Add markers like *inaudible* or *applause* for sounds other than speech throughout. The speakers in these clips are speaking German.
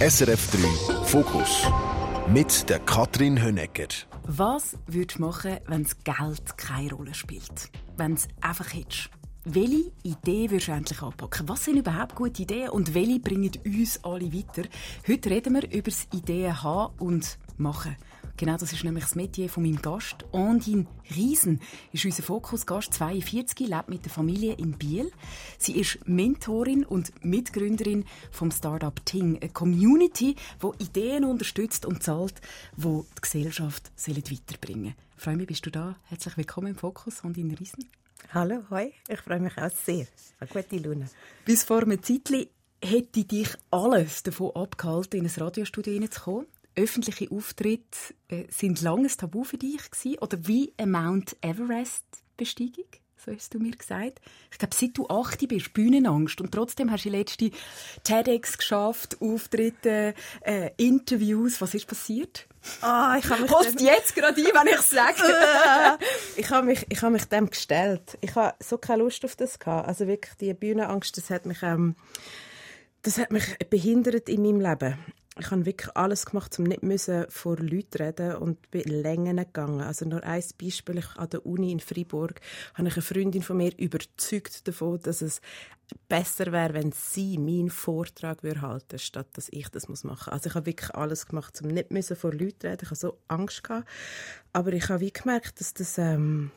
SRF 3 Fokus mit der Katrin Hönecker. Was würdest du machen, wenn das Geld keine Rolle spielt? Wenn es einfach hättest? Welche Idee würdest du endlich anpacken? Was sind überhaupt gute Ideen und welche bringen uns alle weiter? Heute reden wir über das Ideen haben und machen. Genau, das ist nämlich das Metier von meinem Gast. Ondine Riesen ist unser Fokusgast, 42, lebt mit der Familie in Biel. Sie ist Mentorin und Mitgründerin vom Startup Ting, eine Community, die Ideen unterstützt und zahlt, die die Gesellschaft weiterbringen. Ich freue mich, bist du da. Herzlich willkommen im Fokus, Ondine Riesen. Hallo, hoi. Ich freue mich auch sehr. Eine gute Laune. Bis vor einem Zeitchen hätte dich alles davon abgehalten, in ein Radiostudio hineinzukommen öffentliche Auftritte äh, sind langes Tabu für dich gewesen, oder wie eine Mount Everest Besteigung? So hast du mir gesagt. Ich glaube, seit du 8 bist, Bühnenangst. Und trotzdem hast du die letzte TEDx geschafft, Auftritte, äh, Interviews. Was ist passiert? Ah, oh, ich habe mich Holst jetzt gerade ein, wenn *laughs* ich sage. ich habe mich, ich habe mich dem gestellt. Ich habe so keine Lust auf das gehabt. Also wirklich die Bühnenangst, das hat mich, ähm, das hat mich behindert in meinem Leben ich habe wirklich alles gemacht, um nicht vor Leuten reden und bin länger gegangen. Also nur ein Beispiel, ich an der Uni in Freiburg habe ich eine Freundin von mir überzeugt davon, dass es besser wäre, wenn sie meinen Vortrag würde halten, statt dass ich das machen muss. Also ich habe wirklich alles gemacht, um nicht vor Leuten reden. Ich habe so Angst aber ich habe gemerkt, dass das ähm,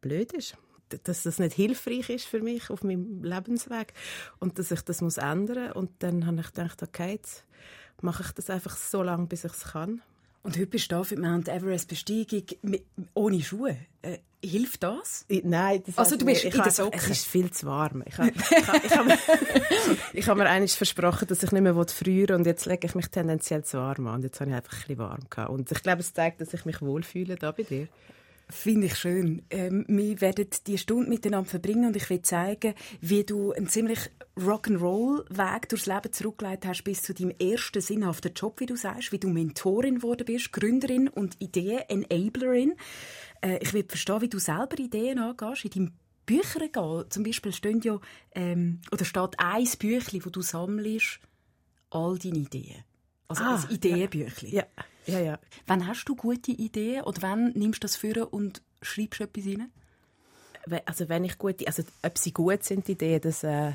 blöd ist dass das nicht hilfreich ist für mich auf meinem Lebensweg und dass ich das muss ändern und dann habe ich gedacht okay jetzt mache ich das einfach so lange, bis ich es kann. Und heute bist du da für die Mount Everest-Besteigung ohne Schuhe. Äh, hilft das? Ich, nein, das also du bist in den Socken. Es ist viel zu warm. Ich habe *laughs* ich hab, ich mir, ich eigentlich versprochen, dass ich nicht mehr frieren und jetzt lege ich mich tendenziell zu warm an. Und jetzt habe ich einfach ein bisschen warm gehabt. Und ich glaube, es zeigt, dass ich mich wohlfühle da bei dir. Finde ich schön. Ähm, wir werden die Stunde miteinander verbringen und ich will zeigen, wie du einen ziemlich Rock'n'Roll-Weg durchs Leben zurückgelegt hast bis zu deinem ersten sinnhaften Job, wie du sagst, wie du Mentorin geworden bist, Gründerin und Ideen-Enablerin. Äh, ich will verstehen, wie du selber Ideen angehst in deinem Bücherregal. Zum Beispiel stehen ja, ähm, oder steht ein Büchlein, wo du sammelst all deine Ideen. Also ah, ein Ideenbüchlein. Ja. ja, ja. Wann hast du gute Ideen oder wann nimmst du das für und schreibst etwas rein? Also wenn ich gute, also ob sie gut sind, die Ideen, das äh,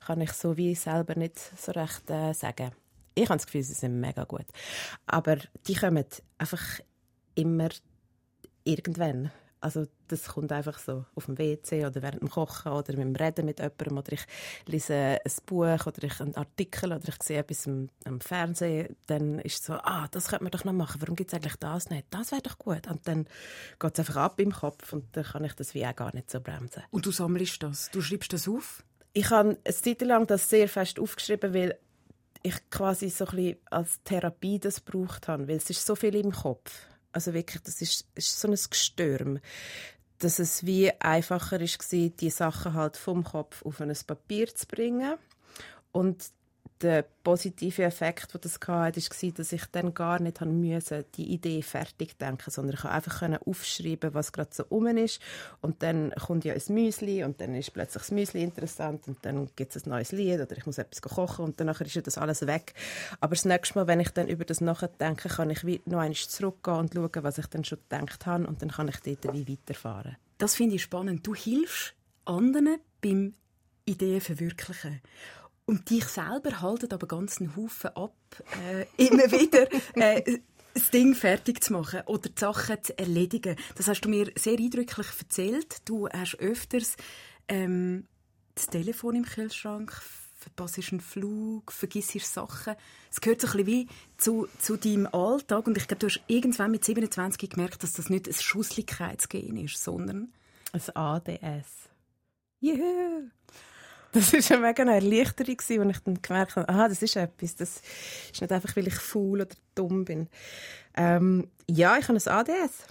kann ich so wie selber nicht so recht äh, sagen. Ich habe das Gefühl, sie sind mega gut. Aber die kommen einfach immer irgendwann. Also das kommt einfach so auf dem WC oder während dem Kochen oder beim Reden mit jemandem oder ich lese ein Buch oder ich einen Artikel oder ich sehe etwas am, am Fernsehen, dann ist es so, ah, das könnte man doch noch machen, warum gibt es eigentlich das nicht? Das wäre doch gut. Und dann geht es einfach ab im Kopf und dann kann ich das wie auch gar nicht so bremsen. Und du sammelst das? Du schreibst das auf? Ich habe eine Zeit lang das sehr fest aufgeschrieben, weil ich quasi so ein bisschen als Therapie das gebraucht habe, weil es ist so viel im Kopf also wirklich, das ist, ist so ein Gestürm, dass es wie einfacher ist, die Sachen halt vom Kopf auf ein Papier zu bringen. Und der positive Effekt, den das hatte, war, dass ich dann gar nicht musste, die Idee fertig denken, sondern ich konnte einfach aufschreiben, was gerade so um ist. Und dann kommt ja ein Müsli und dann ist plötzlich das Müsli interessant und dann gibt es ein neues Lied oder ich muss etwas kochen und dann ist ja das alles weg. Aber das nächste Mal, wenn ich dann über das nachdenke, kann ich noch einmal zurückgehen und schauen, was ich dann schon gedacht habe und dann kann ich dort wie weiterfahren. Das finde ich spannend. Du hilfst anderen beim Ideen verwirklichen. Und dich selber haltet aber ganz einen Haufen ab, äh, immer wieder *laughs* äh, das Ding fertig zu machen oder die Sachen zu erledigen. Das hast du mir sehr eindrücklich erzählt. Du hast öfters ähm, das Telefon im Kühlschrank, verpasst einen Flug, vergisst Sachen. Es gehört so ein bisschen wie zu, zu deinem Alltag. Und ich glaube, du hast irgendwann mit 27 gemerkt, dass das nicht ein Schusslichkeitsgehen ist, sondern... Ein ADS. Juhu! Das war eine mega Erleichterung, als ich dann gemerkt habe, aha, das ist etwas. Das ist nicht einfach, weil ich faul oder dumm bin. Ähm, ja, ich habe ein ADS.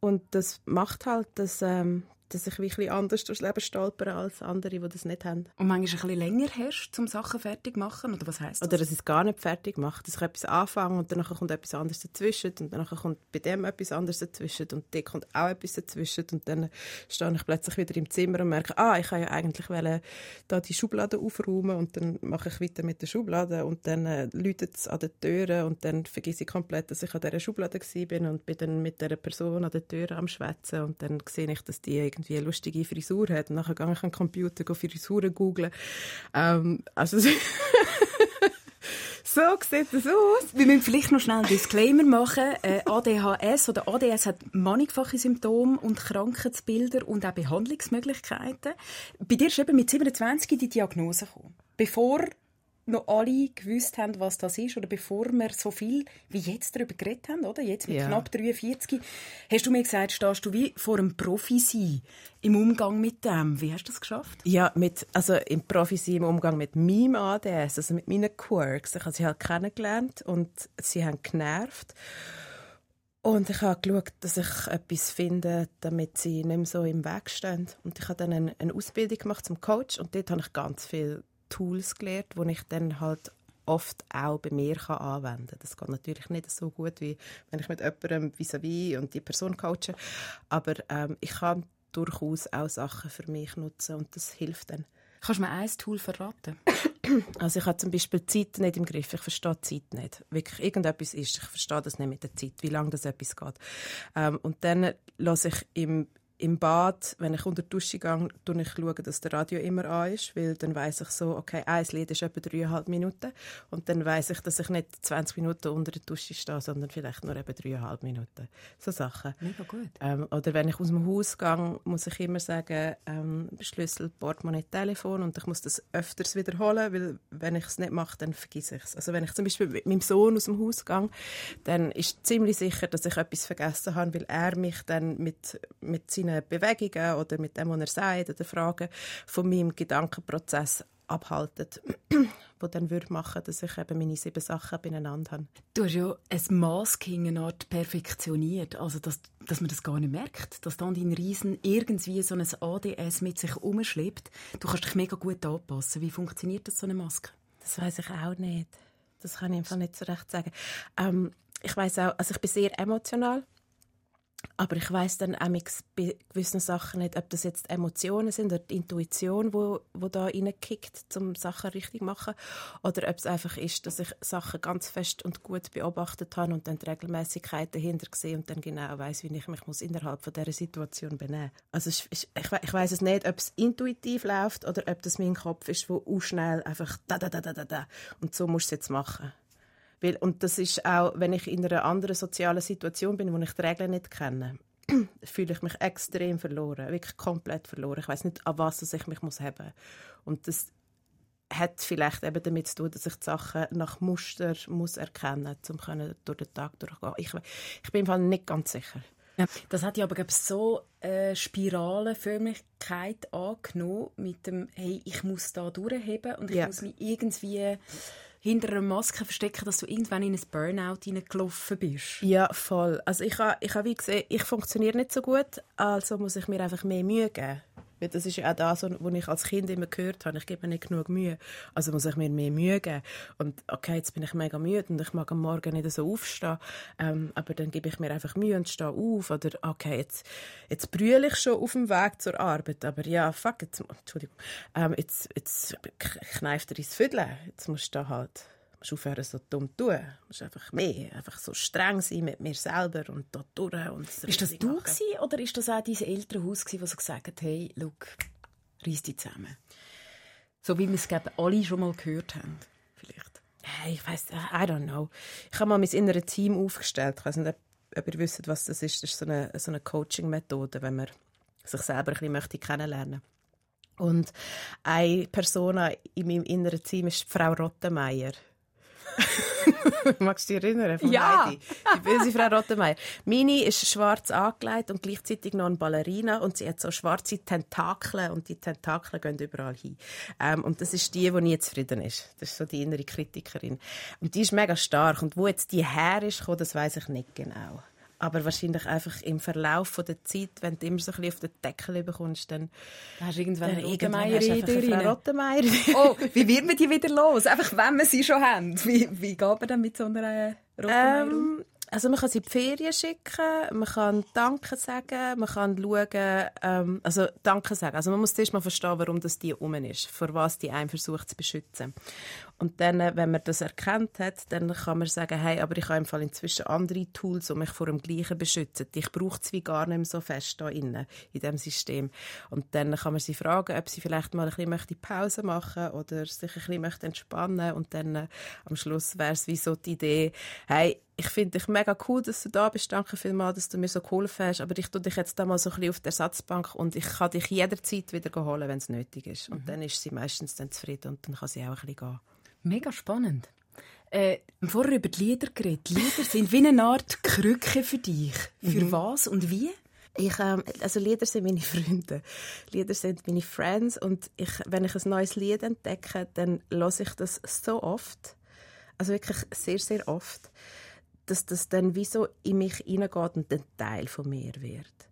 Und das macht halt, dass, ähm, dass ich wirklich anders durchs Leben stolpere als andere, die das nicht haben. Und manchmal ein bisschen länger hast, um Sachen fertig zu machen? Oder was heisst das? Oder dass ich es gar nicht fertig mache. Dass ich etwas anfange und dann kommt etwas anderes dazwischen und dann kommt bei dem etwas anderes dazwischen und da kommt auch etwas dazwischen und dann stehe ich plötzlich wieder im Zimmer und merke, ah, ich kann ja eigentlich wollen, da die Schublade aufräumen und dann mache ich weiter mit der Schublade und dann äh, läutet es an der Tür und dann vergesse ich komplett, dass ich an dieser Schublade war und bin dann mit dieser Person an der Tür am Schwätzen und dann sehe ich, dass die irgendwie eine lustige Frisur hat und dann gehe ich an den Computer Frisuren googlen. Ähm, also *laughs* So sieht das aus. Wir müssen vielleicht noch schnell einen Disclaimer machen. Äh, ADHS oder ADS hat mannigfache Symptome und Krankheitsbilder und auch Behandlungsmöglichkeiten. Bei dir ist eben mit 27 die Diagnose gekommen. Bevor noch alle gewusst haben, was das ist, oder bevor wir so viel wie jetzt darüber geredet haben, oder? Jetzt mit ja. knapp 43, hast du mir gesagt, stehst du wie vor einem Profi sein im Umgang mit dem. Wie hast du das geschafft? Ja, mit, also im Profi sein im Umgang mit meinem ADS, also mit meinen Quirks. Ich habe sie halt kennengelernt und sie haben genervt. Und ich habe geschaut, dass ich etwas finde, damit sie nicht mehr so im Weg stehen. Und ich habe dann eine, eine Ausbildung gemacht zum Coach und dort habe ich ganz viel Tools gelernt, die ich dann halt oft auch bei mir kann anwenden kann. Das geht natürlich nicht so gut, wie wenn ich mit jemandem vis-à-vis -vis und die Person coache, aber ähm, ich kann durchaus auch Sachen für mich nutzen und das hilft dann. Kannst du mir ein Tool verraten? *coughs* Also ich habe zum Beispiel Zeit nicht im Griff. Ich verstehe die Zeit nicht. Wirklich irgendetwas ist. Ich verstehe das nicht mit der Zeit, wie lange das etwas geht. Ähm, und dann lasse ich im im Bad, wenn ich unter die Dusche gehe, schaue ich, schauen, dass der Radio immer an ist, weil dann weiß ich so, okay, ein Lied ist etwa dreieinhalb Minuten und dann weiß ich, dass ich nicht 20 Minuten unter der Dusche stehe, sondern vielleicht nur etwa dreieinhalb Minuten. So Sachen. Mega gut. Ähm, oder wenn ich aus dem Haus gehe, muss ich immer sagen, ähm, Schlüssel, Portemonnaie, Telefon und ich muss das öfters wiederholen, weil wenn ich es nicht mache, dann vergesse ich es. Also wenn ich zum Beispiel mit meinem Sohn aus dem Haus gehe, dann ist ziemlich sicher, dass ich etwas vergessen habe, weil er mich dann mit, mit seinen seinen Bewegungen oder mit dem, was er sagt oder Fragen von meinem Gedankenprozess abhalten, *clears throat* wo dann würde machen, dass ich eben meine sieben Sachen beieinander habe. Du hast ja ein Masking eine Art perfektioniert, also dass, dass man das gar nicht merkt, dass dann dein Riesen irgendwie so ein ADS mit sich umschleppt. Du kannst dich mega gut anpassen. Wie funktioniert das so eine Maske? Das weiß ich auch nicht. Das kann ich einfach nicht so recht sagen. Ähm, ich weiß auch, also ich bin sehr emotional aber ich weiß dann auch bei gewissen Sachen nicht, ob das jetzt Emotionen sind oder die Intuition, wo, wo da reinkickt, um Sachen richtig zu machen, oder ob es einfach ist, dass ich Sachen ganz fest und gut beobachtet habe und dann die Regelmäßigkeit dahinter sehe und dann genau weiß, wie ich mich muss innerhalb von dieser Situation benehmen. Also ich, ich, ich weiß es nicht, ob es intuitiv läuft oder ob das mein Kopf ist, wo auch schnell einfach da da da da da und so musst du es jetzt machen. Weil, und das ist auch, wenn ich in einer anderen sozialen Situation bin, wo ich die Regeln nicht kenne, *clears throat* fühle ich mich extrem verloren, wirklich komplett verloren. Ich weiß nicht, an was ich mich muss haben. Und das hat vielleicht eben damit zu tun, dass ich die Sachen nach Muster muss erkennen muss, um durch den Tag durchgehen. Ich, ich bin im Fall nicht ganz sicher. Ja, das hat ja aber glaub, so eine Spiralenförmigkeit angenommen mit dem, hey, ich muss da durchheben und ich ja. muss mich irgendwie hinter einer Maske verstecken, dass du irgendwann in ein Burnout hineingelaufen bist. Ja, voll. Also ich habe ich hab wie gesehen, ich funktioniere nicht so gut, also muss ich mir einfach mehr Mühe geben. Weil das ist ja auch das, was ich als Kind immer gehört habe. Ich gebe mir nicht genug Mühe. Also muss ich mir mehr Mühe geben. Und okay, jetzt bin ich mega müde und ich mag am Morgen nicht so aufstehen. Ähm, aber dann gebe ich mir einfach Mühe und stehe auf. Oder okay, jetzt, jetzt brülle ich schon auf dem Weg zur Arbeit. Aber ja, fuck, jetzt, Entschuldigung, ähm, jetzt, jetzt kneift er ins Viertel. Jetzt musst du da halt musst aufhören, so dumm zu tun. Du musst einfach mehr, einfach so streng sein mit mir selber und da durch. Und ist das du gewesen, oder ist das auch dein Elternhaus gewesen, das so gesagt hat, hey, look, reiss dich zusammen? So wie wir es glaube alle schon mal gehört haben, vielleicht. Hey, ich weiß, I don't know. Ich habe mal mein inneres Team aufgestellt. Ich weiß nicht, ob ihr wisst, was das ist. Das ist so eine, so eine Coaching-Methode, wenn man sich selber ein bisschen möchte kennenlernen Und eine Person in meinem inneren Team ist Frau Rottenmeier. *laughs* Magst du dich erinnern? Von ja. Heidi? Die böse Frau Rottenmeier. Mini ist schwarz angelegt und gleichzeitig noch eine Ballerina und sie hat so schwarze Tentakel und die Tentakel gehen überall hin. Ähm, und das ist die, die nie zufrieden ist. Das ist so die innere Kritikerin. Und die ist mega stark. Und wo jetzt die her ist, das weiß ich nicht genau. Aber wahrscheinlich einfach im Verlauf von der Zeit, wenn du immer so ein bisschen auf den Deckel bekommst, dann hast du irgendwann eine Rottenmeier Oh, wie wird man die wieder los? Einfach, wenn wir sie schon haben. Wie, wie geht man dann mit so einer Rottenmeier ähm, also man kann sie in die Ferien schicken, man kann Danke sagen, man kann schauen, ähm, also Danke sagen. Also man muss zuerst mal verstehen, warum das die um ist, vor was die einen versucht zu beschützen. Und dann, äh, wenn man das erkannt hat, dann kann man sagen, hey, aber ich habe im Fall inzwischen andere Tools, um mich vor dem Gleichen zu beschützen. Ich brauche es wie gar nicht mehr so fest da innen, in diesem System. Und dann kann man sie fragen, ob sie vielleicht mal ein bisschen möchte Pause machen oder sich ein bisschen möchte entspannen und dann äh, am Schluss wäre es wie so die Idee, hey, ich finde dich mega cool, dass du da bist. Danke vielmals, dass du mir so geholfen hast. Aber ich tue dich jetzt da mal so ein bisschen auf der Ersatzbank und ich kann dich jederzeit wieder holen, wenn es nötig ist. Und mhm. dann ist sie meistens dann zufrieden und dann kann sie auch ein bisschen gehen. Mega spannend. Äh, vorher über die Lieder geredet. Lieder sind wie eine Art Krücke für dich. Für mhm. was und wie? Ich, ähm, also Lieder sind meine *laughs* Freunde. Lieder sind meine Friends. Und ich, wenn ich ein neues Lied entdecke, dann höre ich das so oft. Also wirklich sehr, sehr oft dass das dann wie so in mich hineingeht und ein Teil von mir wird.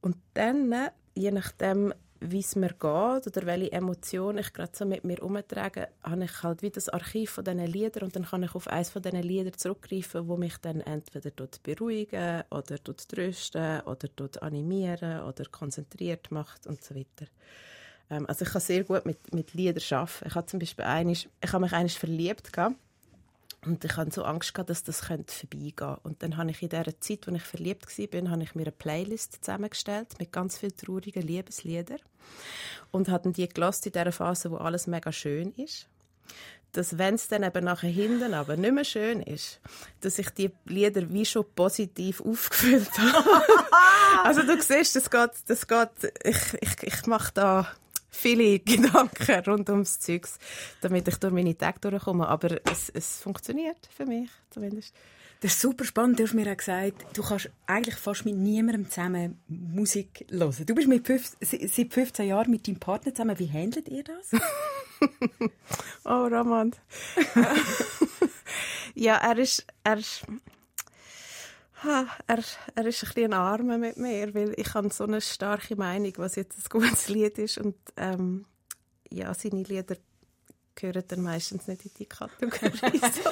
Und dann, je nachdem, wie es mir geht oder welche Emotionen ich gerade so mit mir umtrage, habe ich halt wie das Archiv von diesen Liedern und dann kann ich auf eines von diesen Liedern zurückgreifen, wo mich dann entweder dort beruhigen oder dort trösten oder dort animieren oder konzentriert macht und so weiter. Ähm, also ich kann sehr gut mit, mit Liedern arbeiten. Ich habe zum Beispiel einisch, ich habe mich einisch verliebt gehabt und ich hatte so Angst, gehabt, dass das vorbeigehen könnte. Und dann habe ich in dieser Zeit, als ich verliebt war, habe ich mir eine Playlist zusammengestellt mit ganz vielen traurigen Liebesliedern. Und habe die gelassen in dieser Phase, wo alles mega schön ist. Dass, wenn es dann eben nachher hinten aber nicht mehr schön ist, dass ich die Lieder wie schon positiv *laughs* aufgefüllt habe. also du siehst, das geht, das geht, ich, ich, ich mache da viele *laughs* Gedanken rund ums Zeugs, damit ich durch meine Tage durchkomme. Aber es, es funktioniert für mich zumindest. Das ist super spannend. Du hast mir auch gesagt, du kannst eigentlich fast mit niemandem zusammen Musik hören. Du bist mit fünf, seit 15 Jahren mit deinem Partner zusammen. Wie handelt ihr das? *laughs* oh, Roman. *laughs* ja, er ist, er ist er, er ist ein bisschen Arme mit mir, weil ich habe so eine starke Meinung, was jetzt ein gutes Lied ist und ähm, ja, seine Lieder gehören dann meistens nicht in die Kategorie. *laughs* Also,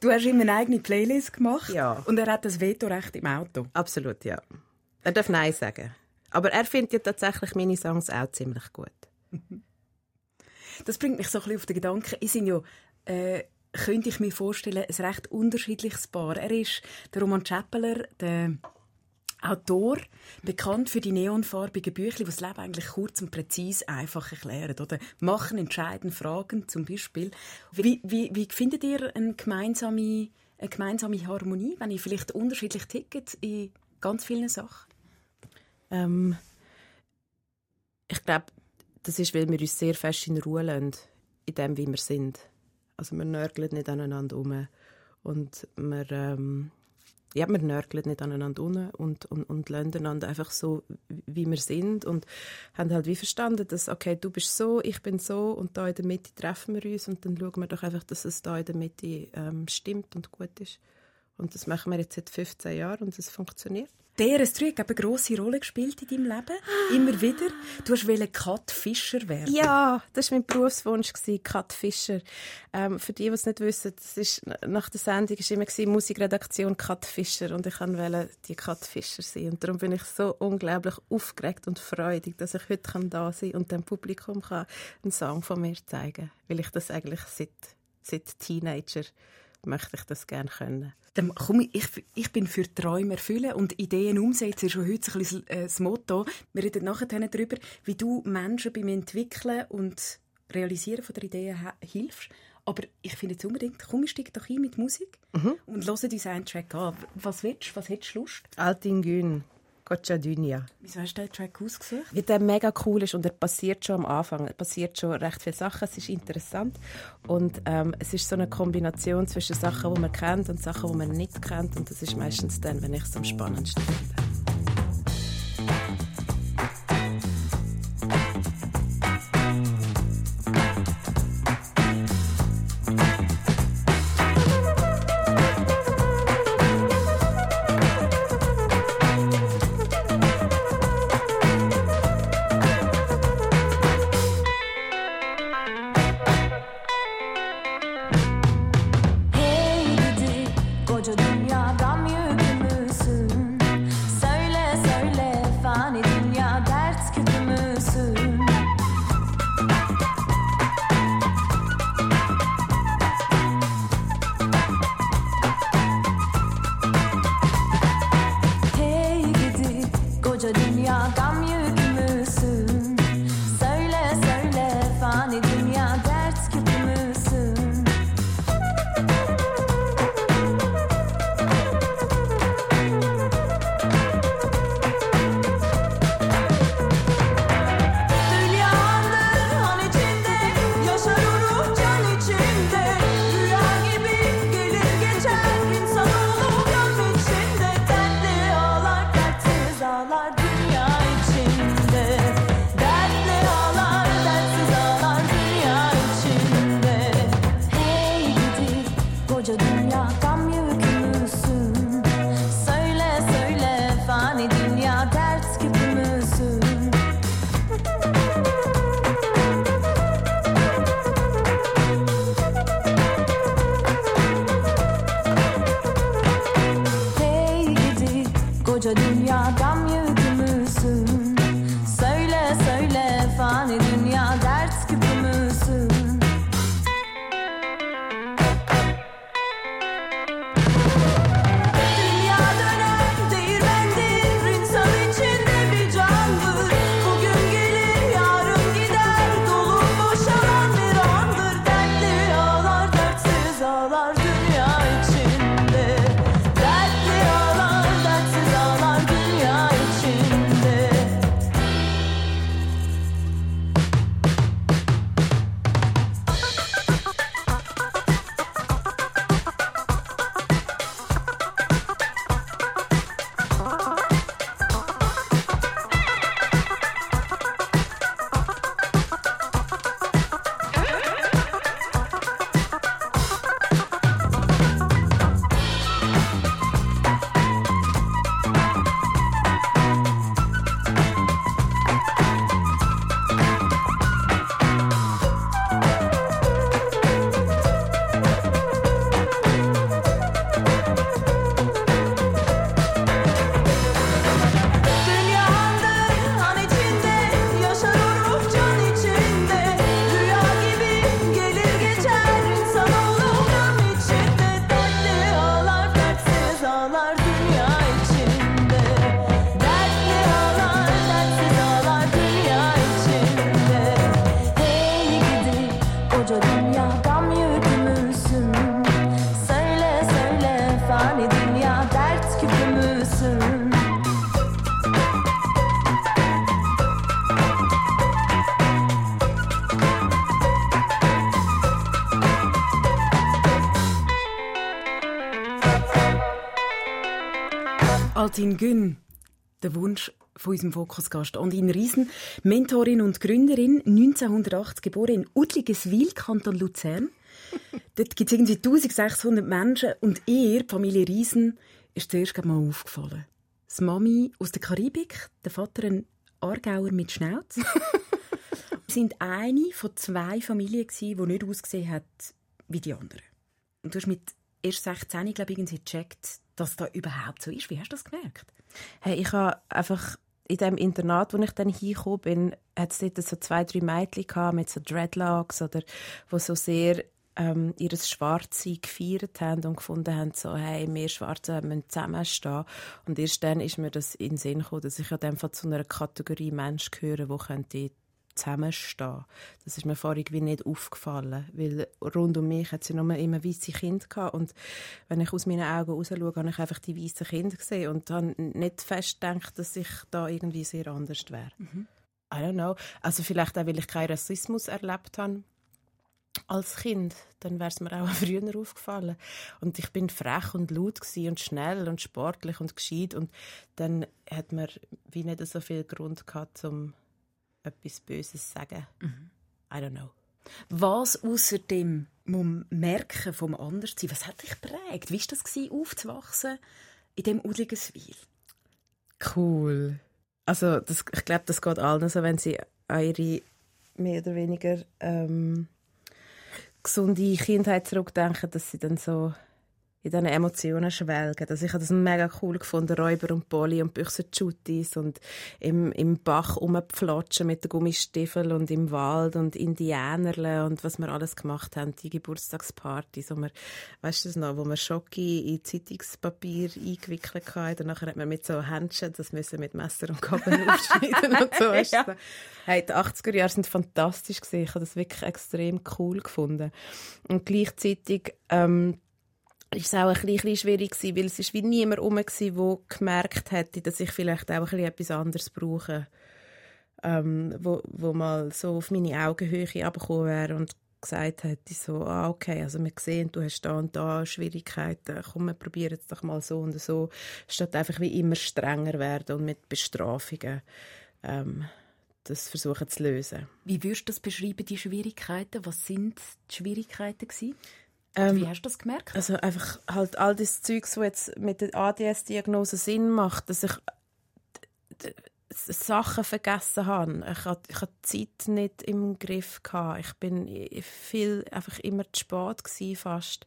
du hast ihm eine eigene Playlist gemacht ja. und er hat das Vetorecht im Auto. Absolut, ja. Er darf Nein sagen. Aber er findet ja tatsächlich meine Songs auch ziemlich gut. Das bringt mich so ein bisschen auf den Gedanken, ich sind ja äh, könnte ich mir vorstellen, ein recht unterschiedliches Paar. Er ist der Roman Chappeler, der Autor, bekannt für die neonfarbigen Bücher, die das Leben eigentlich kurz und präzise einfach erklären. Oder machen entscheidende Fragen zum Beispiel. Wie, wie, wie findet ihr eine gemeinsame, eine gemeinsame Harmonie, wenn ihr vielleicht unterschiedlich tickt in ganz vielen Sachen? Ähm, ich glaube, das ist, weil wir uns sehr fest in Ruhe lassen, in dem, wie wir sind. Also wir nörgeln nicht aneinander um und wir, ähm, ja, wir nörgeln nicht aneinander um und, und, und lassen einander einfach so, wie wir sind und haben halt wie verstanden, dass, okay, du bist so, ich bin so und da in der Mitte treffen wir uns und dann schauen wir doch einfach, dass es da in der Mitte ähm, stimmt und gut ist. Und das machen wir jetzt seit 15 Jahren und es funktioniert. DRS3 hat eine grosse Rolle gespielt in deinem Leben. Immer wieder. Du wolltest Kat Fischer werden. Ja, das war mein Berufswunsch, Kat Fischer. Ähm, für die, die es nicht wissen, das ist, nach der Sendung war immer Musikredaktion Kat Fischer und ich wollte die Kat Fischer sein. Und darum bin ich so unglaublich aufgeregt und freudig, dass ich heute da sein kann und dem Publikum kann einen Song von mir zeigen kann. Weil ich das eigentlich seit, seit Teenager möchte ich das gerne können. Dann komm, ich, ich bin für Träume erfüllen und Ideen umsetzen ist schon heute ein bisschen äh, das Motto. Wir reden nachher darüber, wie du Menschen beim Entwickeln und Realisieren von der Ideen hilfst. Aber ich finde jetzt unbedingt, komm, steig doch ein mit Musik mhm. und hören uns einen Track an. Was willst du? Was hättest du Lust? Altingün. Dünia. Wieso hast du den Track ausgesucht? Weil der mega cool ist und er passiert schon am Anfang. Er passiert schon recht viele Sachen. Es ist interessant. Und ähm, es ist so eine Kombination zwischen Sachen, die man kennt und Sachen, die man nicht kennt. Und das ist meistens dann, wenn ich es am spannendsten finde. Altin Gün, der Wunsch von unserem Fokusgast. Und in Riesen, Mentorin und Gründerin, 1980 geboren in Udligeswil, Kanton Luzern. *laughs* Dort gibt es irgendwie 1600 Menschen und ihr, die Familie Riesen, ist zuerst mal aufgefallen. Das Mami aus der Karibik, der Vater ein Aargauer mit Schnauz. Sie *laughs* sind eine von zwei Familien, die nicht ausgesehen hat wie die anderen. Und du hast mit erst 16, glaube ich, irgendwie gecheckt, dass das überhaupt so ist. Wie hast du das gemerkt? Hey, ich habe einfach in dem Internat, wo ich dann hingekommen bin, hat es dort so zwei, drei Mädchen gehabt mit so Dreadlocks oder wo so sehr ähm, ihr Schwarze gefeiert haben und gefunden haben, so, hey, wir Schwarze müssen zusammenstehen. Und erst dann ist mir das in den Sinn gekommen, dass ich an dem Fall zu einer Kategorie Mensch gehöre, die zusammenstehen. Das ist mir vorher irgendwie nicht aufgefallen, weil rund um mich hat ja nur immer weiße Kinder gehabt und wenn ich aus meinen Augen raus schaue, habe ich einfach die weißen Kinder gesehen und habe nicht fest gedacht, dass ich da irgendwie sehr anders wäre. I don't know. Also vielleicht auch, weil ich keinen Rassismus erlebt habe als Kind, dann wäre es mir auch *laughs* früher aufgefallen. Und ich bin frech und laut und schnell und sportlich und gescheit und dann hat man wie nicht so viel Grund gehabt, um etwas Böses sagen. I don't know. Was außerdem muss man merken vom Anderssein? Was hat dich geprägt? Wie war das, gewesen, aufzuwachsen in dem Udligeswil? Cool. Also das, ich glaube, das geht allen so, wenn sie an ihre mehr oder weniger ähm, gesunde Kindheit zurückdenken, dass sie dann so in diesen Emotionen schwelgen. Also ich habe das mega cool gefunden, Räuber und Polly und Büchsenschuttis und im, im Bach rumpflatschen mit den Gummistiefeln und im Wald und Indianerle und was wir alles gemacht haben, die Geburtstagspartys, wo wir, weißt du das noch, wo wir Schoki in Zeitungspapier eingewickelt hatten und nachher hat man mit so Händchen das müssen mit Messer und Gabel *laughs* aufschneiden und so. Weißt du? Hey, die 80er Jahre sind fantastisch gewesen. Ich habe das wirklich extrem cool gefunden. Und gleichzeitig, ähm, ist auch ein bisschen schwierig weil es ist wie niemand herum war, der gemerkt hätte, dass ich vielleicht auch ein etwas anderes brauche. Ähm, wo, wo mal so auf meine Augenhöhe abgekommen wäre und gesagt hätte, so, ah, okay, also wir sehen, du hast da und da Schwierigkeiten, komm, wir probieren es doch mal so und so, statt einfach wie immer strenger werden und mit Bestrafungen ähm, das versuchen zu lösen. Wie würdest du das beschreiben, die Schwierigkeiten? Was sind die Schwierigkeiten gewesen? Ähm, Wie hast du das gemerkt? Also einfach halt all das Zeugs, was jetzt mit der ADS-Diagnose Sinn macht, dass ich Sachen vergessen habe. Ich hatte, ich hatte die Zeit nicht im Griff. Gehabt. Ich bin viel einfach immer zu spät gewesen, fast.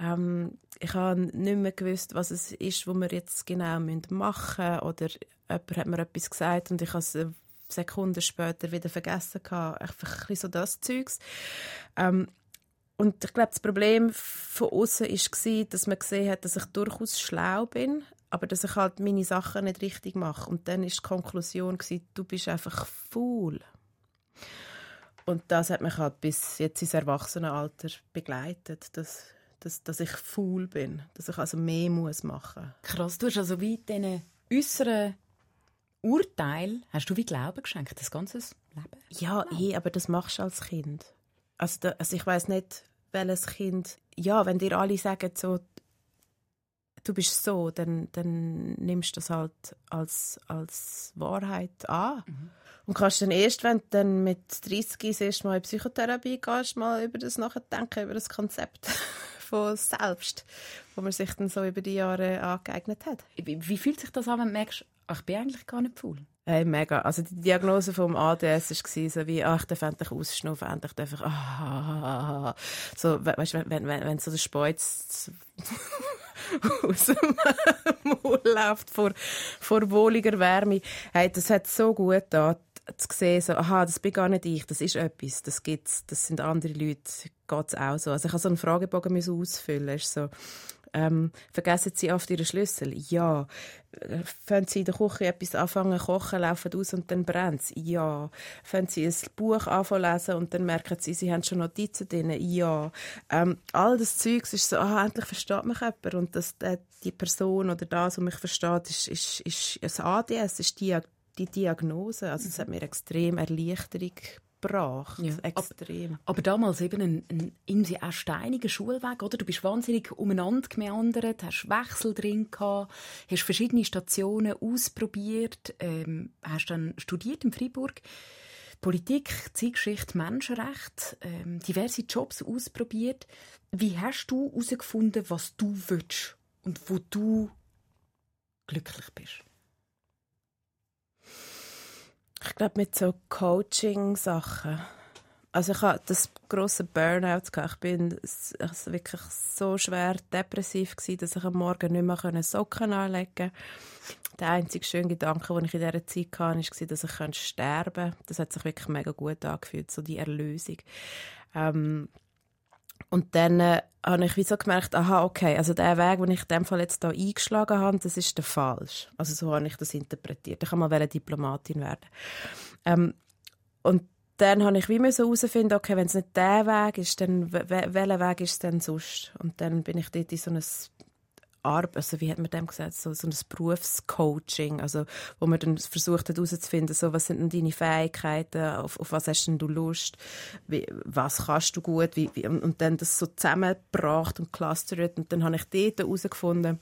Ähm, ich habe nicht mehr gewusst, was es ist, was wir jetzt genau machen müssen. Oder jemand hat mir etwas gesagt und ich habe es eine Sekunde später wieder vergessen. Gehabt. Einfach ein bisschen so das Zeugs. Ähm, und ich glaube, das Problem von außen war, dass man gesehen hat, dass ich durchaus schlau bin, aber dass ich halt meine Sachen nicht richtig mache. Und dann ist die Konklusion, gewesen, du bist einfach faul. Und das hat mich halt bis jetzt ins Erwachsenenalter begleitet, dass, dass, dass ich faul bin, dass ich also mehr muss machen Krass, du hast also wie diesen äußeren Urteil hast du wie Glauben geschenkt, das ganze Leben. Ja, eh, aber das machst du als Kind. Also, da, also ich weiß nicht, welches Kind. Ja, wenn dir alle sagen, so, du bist so, dann, dann nimmst du das halt als, als Wahrheit an. Und kannst dann erst, wenn du dann mit 30 das erste Mal in Psychotherapie gehst, mal über das nachdenken, über das Konzept *laughs* von Selbst, wo man sich dann so über die Jahre angeeignet hat. Wie, wie fühlt sich das an, wenn du merkst, ach, ich bin eigentlich gar nicht faul? Hey, mega. Also die Diagnose vom ADS war so wie, ach, ich darf endlich ausschnaufen, endlich darf ich, ah, so, we weißt, wenn, wenn, wenn, wenn so der Speuz *laughs* aus dem Maul läuft vor, vor wohliger Wärme. Hey, das hat so gut da zu sehen, so, aha, das bin gar nicht ich, das ist etwas, das gibt's, das sind andere Leute, geht's auch so. Also ich habe so einen Fragebogen ausfüllen, ist so, ähm, vergessen Sie oft Ihren Schlüssel? Ja. Fangen Sie in der Küche etwas anfangen kochen, laufen aus und dann brennt es? Ja. Fangen Sie ein Buch anfangen lesen und dann merken Sie, Sie haben schon Notizen drin? Ja. Ähm, all das Zeugs ist so, ah, endlich versteht mich jemand und dass äh, die Person oder das, was mich versteht, ist, ist, ist ein ADS, ist die, die Diagnose. Also es hat mir extrem Erleichterung gebracht. Ja. Extrem. Aber damals eben ein, ein irgendwie auch steiniger Schulweg, oder? Du bist wahnsinnig umeinander gemeandert, hast Wechsel drin gehabt, hast verschiedene Stationen ausprobiert, ähm, hast dann studiert in Freiburg. Politik, Zeitgeschichte, Menschenrecht, ähm, diverse Jobs ausprobiert. Wie hast du herausgefunden, was du willst und wo du glücklich bist? Ich glaube, mit so Coaching-Sachen. Also ich hatte das grosse Burnout. gehabt. Ich bin also wirklich so schwer depressiv gewesen, dass ich am Morgen nicht mehr Socken anlegen konnte. Der einzige schöne Gedanke, den ich in dieser Zeit hatte, war, dass ich sterben könnte. Das hat sich wirklich mega gut angefühlt, so die Erlösung. Ähm, und dann äh, habe ich wie so gemerkt, aha, okay, also der Weg, den ich in dem Fall jetzt hier eingeschlagen habe, das ist der falsch. Also so habe ich das interpretiert. Ich wollte mal Diplomatin werden. Ähm, und dann habe ich wie so herausfinden, okay, wenn es nicht der Weg ist, dann we- we- welcher Weg ist es denn sonst? Und dann bin ich dort in so ein Arbeit, also wie hat man dem gesagt, so, so ein Berufscoaching, also wo man dann versucht hat herauszufinden, so, was sind denn deine Fähigkeiten, auf, auf was hast denn du Lust, wie, was kannst du gut, wie, wie, und, dann das so zusammengebracht und clustert und dann habe ich dort herausgefunden,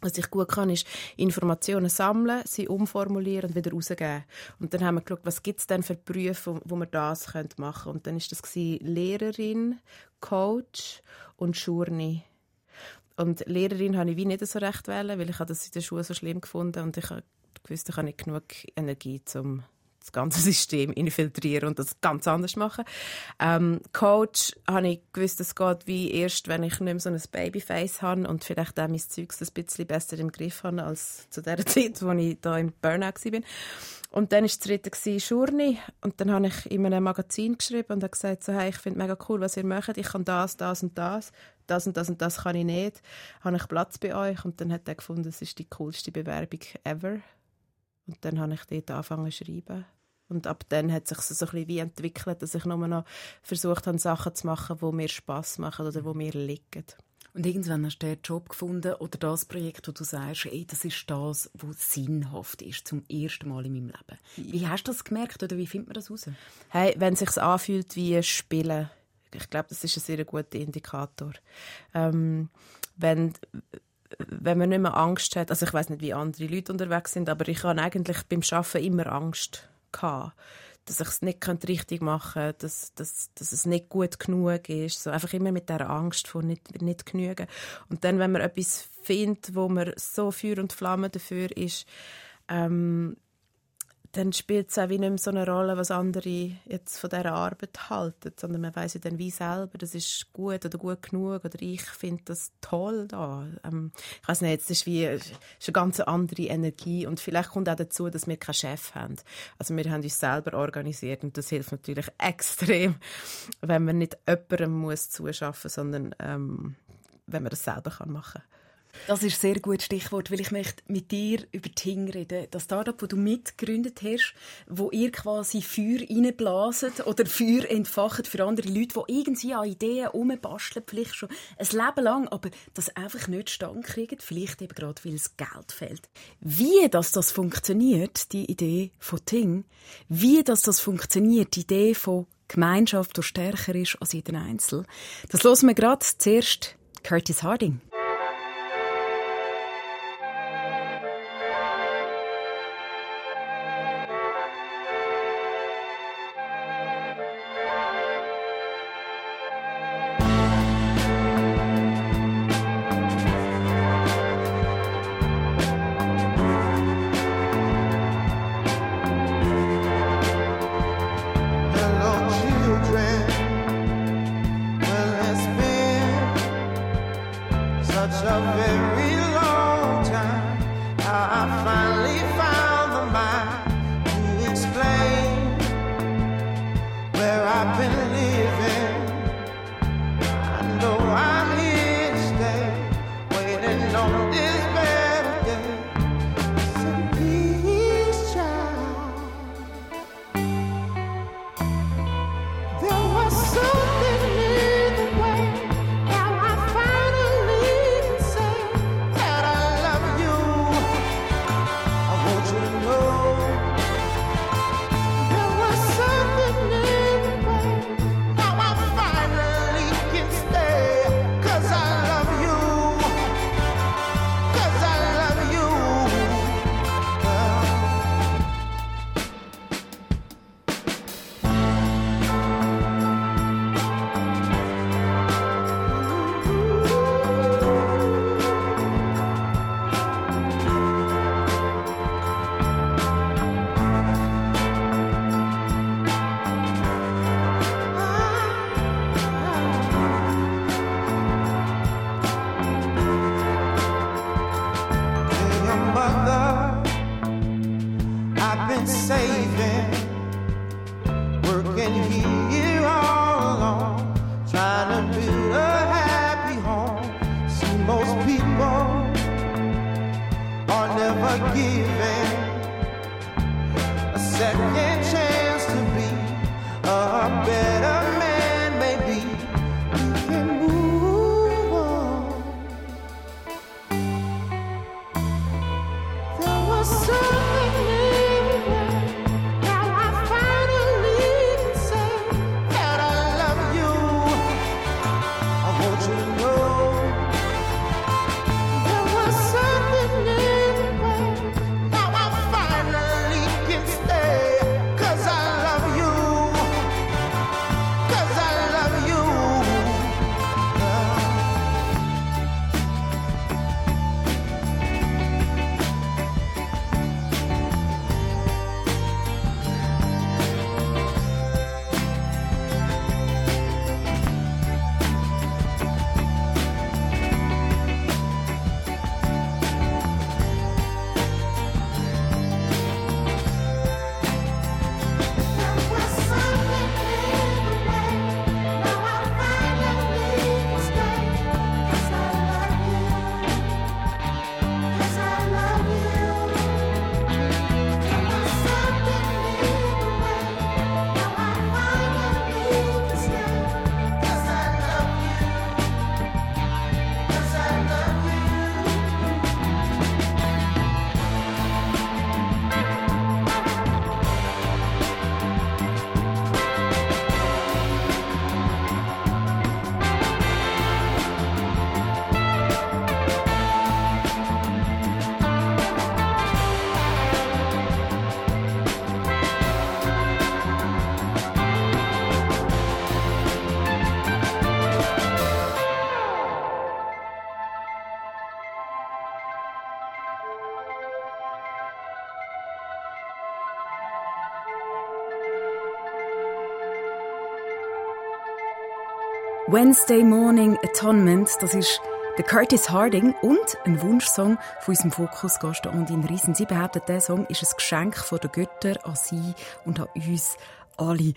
was ich gut kann, ist Informationen sammeln, sie umformulieren und wieder rausgeben. Und dann haben wir geschaut, was gibt es denn für Berufe, wo, wo wir das machen können. Und dann ist das Lehrerin, Coach und Schurni. Und Lehrerin habe ich wie nicht so recht wählen, weil ich das in der Schule so schlimm gefunden und ich habe gewusst, ich habe nicht genug Energie, um das ganze *laughs* System infiltrieren und das ganz anders machen. Ähm, Coach habe ich gewusst, es geht wie erst, wenn ich nicht mehr so ein Babyface habe und vielleicht auch mein Zeugs ein bisschen besser im Griff habe als zu der *laughs* Zeit, wo ich da im Burnout war. Und dann war das dritte Schurni. Und dann habe ich in einem Magazin geschrieben und gesagt, so, hey, ich finde mega cool, was ihr macht. Ich kann das, das und das. Das und das und das kann ich nicht. Habe ich Platz bei euch? Und dann hat er gefunden, das ist die coolste Bewerbung ever. Und dann habe ich dort angefangen zu schreiben. Und ab dann hat sich so ein bisschen wie entwickelt, dass ich nur noch versucht habe, Sachen zu machen, die mir Spass machen oder die mir liegen. Und irgendwann hast du den Job gefunden oder das Projekt, wo du sagst, ey, das ist das, was sinnhaft ist, zum ersten Mal in meinem Leben. Wie hast du das gemerkt oder wie findet man das raus? Hey, wenn es sich anfühlt wie Spielen, ich glaube, das ist ein sehr guter Indikator. Ähm, wenn, wenn man nicht mehr Angst hat, also ich weiß nicht, wie andere Leute unterwegs sind, aber ich hatte eigentlich beim Arbeiten immer Angst gehabt, dass ich es nicht richtig machen könnte, dass, dass, dass es nicht gut genug ist. So einfach immer mit der Angst vor nicht, nicht genügen. Und dann, wenn man etwas findet, wo man so Feuer und Flamme dafür ist, ähm, dann spielt es auch wie nicht mehr so eine Rolle, was andere jetzt von dieser Arbeit halten, sondern man weiß ja dann wie selber, das ist gut oder gut genug oder ich finde das toll da. Ähm, ich weiß nicht, es ist wie ist eine ganz andere Energie und vielleicht kommt auch dazu, dass wir keinen Chef haben. Also wir haben uns selber organisiert und das hilft natürlich *laughs* extrem, wenn man nicht jemandem muss zuschaffen, sondern ähm, wenn man das selber machen kann. Das ist ein sehr gutes Stichwort, weil ich möchte mit dir über Ting reden. Das Startup, das du mitgegründet hast, wo ihr quasi Feuer reinblaset oder Feuer entfacht für andere Leute, die irgendwie an Ideen rumbasteln, vielleicht schon ein Leben lang, aber das einfach nicht stand kriegen, vielleicht eben gerade, weil es Geld fehlt. Wie das, das funktioniert, die Idee von Ting, wie das, das funktioniert, die Idee von Gemeinschaft, die stärker ist als jeder Einzel, das hören wir gerade zuerst Curtis Harding. Your mother, I've been saving, Wednesday Morning Atonement, das ist der Curtis Harding und ein Wunschsong von unserem Fokusgast Ondine Riesen. Sie behauptet, der Song ist ein Geschenk von der Götter an sie und an uns alle.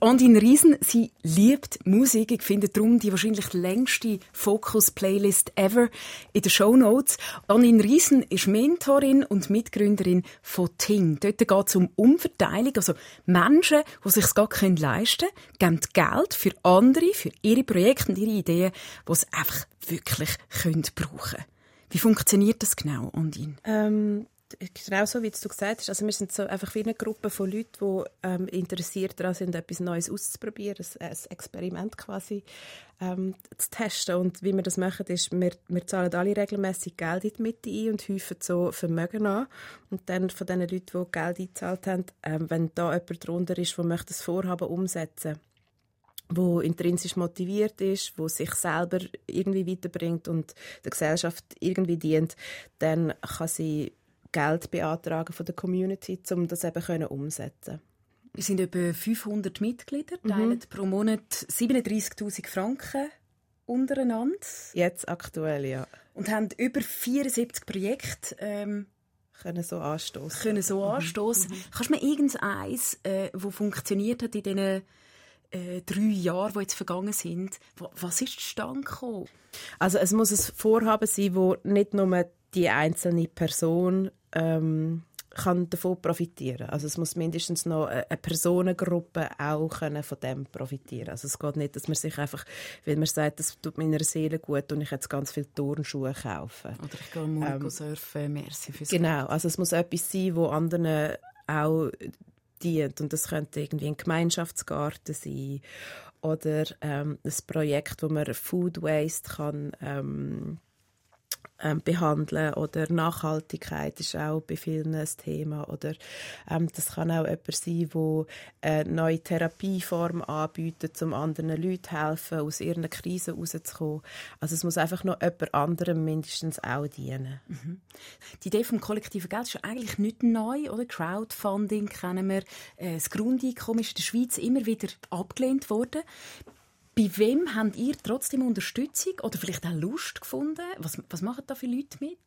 Ondine Riesen, sie liebt Musik. Ich finde darum die wahrscheinlich längste Fokus-Playlist ever in den Show Notes. Ondine Riesen ist Mentorin und Mitgründerin von Ting. Dort geht es um Umverteilung. Also Menschen, die sich gar leisten können, geben Geld für andere, für ihre Projekte und ihre Ideen, die sie einfach wirklich können brauchen Wie funktioniert das genau, Ondine? Ähm, genau so, wie du gesagt hast. Also wir sind so einfach wie eine Gruppe von Leuten, die ähm, interessiert daran sind, etwas Neues auszuprobieren, ein, Experiment quasi ähm, zu testen. Und wie wir das machen, ist, wir, wir zahlen alle regelmäßig Geld in die Mitte ein und häufen so Vermögen an. Und dann von den Leuten, die Geld eingezahlt haben, ähm, wenn da jemand drunter ist, der möchte das Vorhaben umsetzen wo intrinsisch motiviert ist, wo sich selber irgendwie weiterbringt und der Gesellschaft irgendwie dient, dann kann sie Geld beantragen von der Community, um das eben können umsetzen. Wir sind etwa 500 Mitglieder, teilen pro Monat 37'000 Franken untereinander Jetzt aktuell, ja. und haben über 74 Projekte ähm, Können so anstoßen. können so anstoßen. Kannst du mir irgendeins, äh, wo funktioniert hat in diesen äh, drei Jahren, die jetzt vergangen sind, wa- was ist zustande gekommen? Also es muss ein Vorhaben sein, wo nicht nur die einzelne Person ähm, kann davon profitieren. Also es muss mindestens noch eine Personengruppe auch können von dem profitieren. Also es geht nicht, dass man sich einfach, weil man sagt, das tut meiner Seele gut und ich jetzt ganz viele Turnschuhe kaufen. Oder ich gehe morgen surfen, merci fürs Genau, also es muss etwas sein, wo anderen auch dient und das könnte irgendwie ein Gemeinschaftsgarten sein oder ähm, ein Projekt, wo man Food Waste kann ähm, ähm, behandeln oder Nachhaltigkeit ist auch bei vielen ein Thema oder ähm, das kann auch jemand sein, wo eine neue Therapieform anbietet, um anderen Leuten helfen, aus ihren Krisen rauszukommen. Also es muss einfach noch jemand anderem mindestens auch dienen. Die Idee vom kollektiven Geld ist ja eigentlich nicht neu, oder? Crowdfunding kennen wir. Äh, Das Grundeinkommen ist in der Schweiz immer wieder abgelehnt worden. Bei wem habt ihr trotzdem Unterstützung oder vielleicht auch Lust gefunden? Was, was machen da viele Leute mit?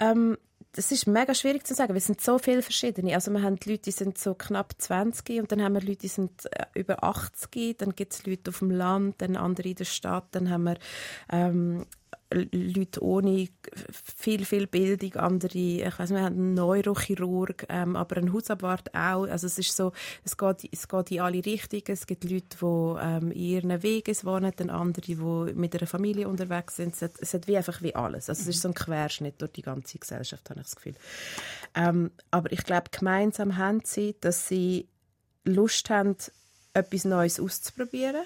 Ähm, das ist mega schwierig zu sagen, es sind so viele verschiedene. Also wir haben Leute, die sind so knapp 20 und dann haben wir Leute, die sind äh, über 80, dann gibt es Leute auf dem Land, dann andere in der Stadt, dann haben wir ähm, Leute ohne viel, viel Bildung, andere, ich weiß wir haben einen Neurochirurg, ähm, aber einen Hausabwart auch. Also es ist so, es geht, es geht in alle Richtungen. Es gibt Leute, die ähm, in ihren Wegen wohnen, andere, die mit einer Familie unterwegs sind. Es hat, es hat wie einfach wie alles. Also es ist so ein Querschnitt durch die ganze Gesellschaft, habe ich das Gefühl. Ähm, aber ich glaube, gemeinsam haben sie, dass sie Lust haben, etwas Neues auszuprobieren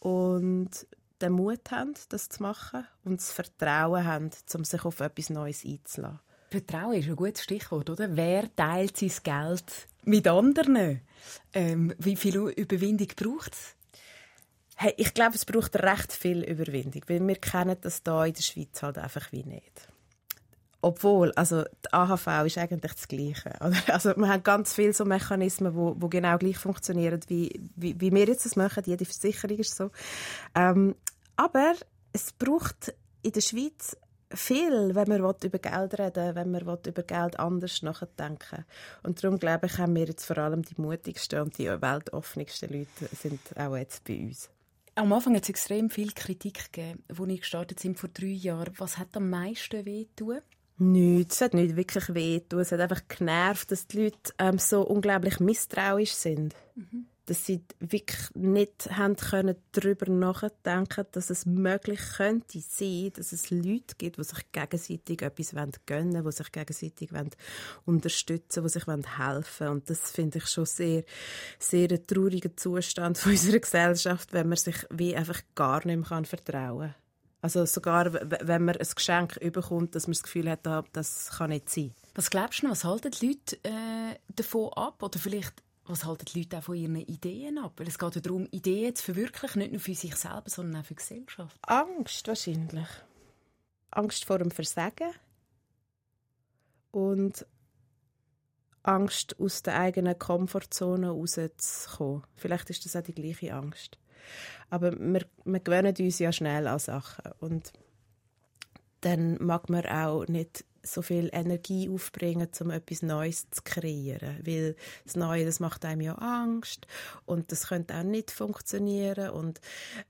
und den Mut haben, das zu machen und das Vertrauen haben, um sich auf etwas Neues einzulassen. Vertrauen ist ein gutes Stichwort, oder? Wer teilt sein Geld mit anderen? Ähm, wie viel Überwindung braucht es? Hey, ich glaube, es braucht recht viel Überwindung, weil wir kennen das da in der Schweiz halt einfach wie nicht. Obwohl, also die AHV ist eigentlich das Gleiche. *laughs* oder? Also wir haben ganz viele so Mechanismen, wo, wo genau gleich funktionieren, wie, wie, wie wir jetzt das machen. Jede Versicherung ist so. Ähm, aber es braucht in der Schweiz viel, wenn man über Geld reden will, wenn man über Geld anders nachdenken Und darum glaube ich, haben wir jetzt vor allem die mutigsten und die weltoffensten Leute sind auch jetzt bei uns. Am Anfang hat es extrem viel Kritik gegeben, als ich gestartet sind vor drei Jahren. Was hat am meisten wehgetan? Nichts, es hat nicht wirklich weh tun. Es hat einfach genervt, dass die Leute ähm, so unglaublich misstrauisch sind. Dass sie wirklich nicht haben können darüber nachdenken, dass es möglich könnte sein, dass es Leute gibt, die sich gegenseitig etwas gönnen wollen, die sich gegenseitig wollen unterstützen die sich helfen wollen. Und das finde ich schon sehr, sehr ein trauriger Zustand von *laughs* unserer Gesellschaft, wenn man sich wie einfach gar nicht mehr vertrauen kann. Also sogar, wenn man ein Geschenk überkommt, dass man das Gefühl hat, das kann nicht sein. Was glaubst du, noch, was halten die Leute äh, davon ab? Oder vielleicht, was halten die Leute auch von ihren Ideen ab? Weil es geht ja darum, Ideen zu verwirklichen, nicht nur für sich selber, sondern auch für die Gesellschaft. Angst wahrscheinlich. Angst vor dem Versagen und Angst aus der eigenen Komfortzone rauszukommen. Vielleicht ist das auch die gleiche Angst. Aber wir, wir gewöhnen uns ja schnell an Sachen und dann mag man auch nicht so viel Energie aufbringen, um etwas Neues zu kreieren. Weil das Neue, das macht einem ja Angst und das könnte auch nicht funktionieren. Und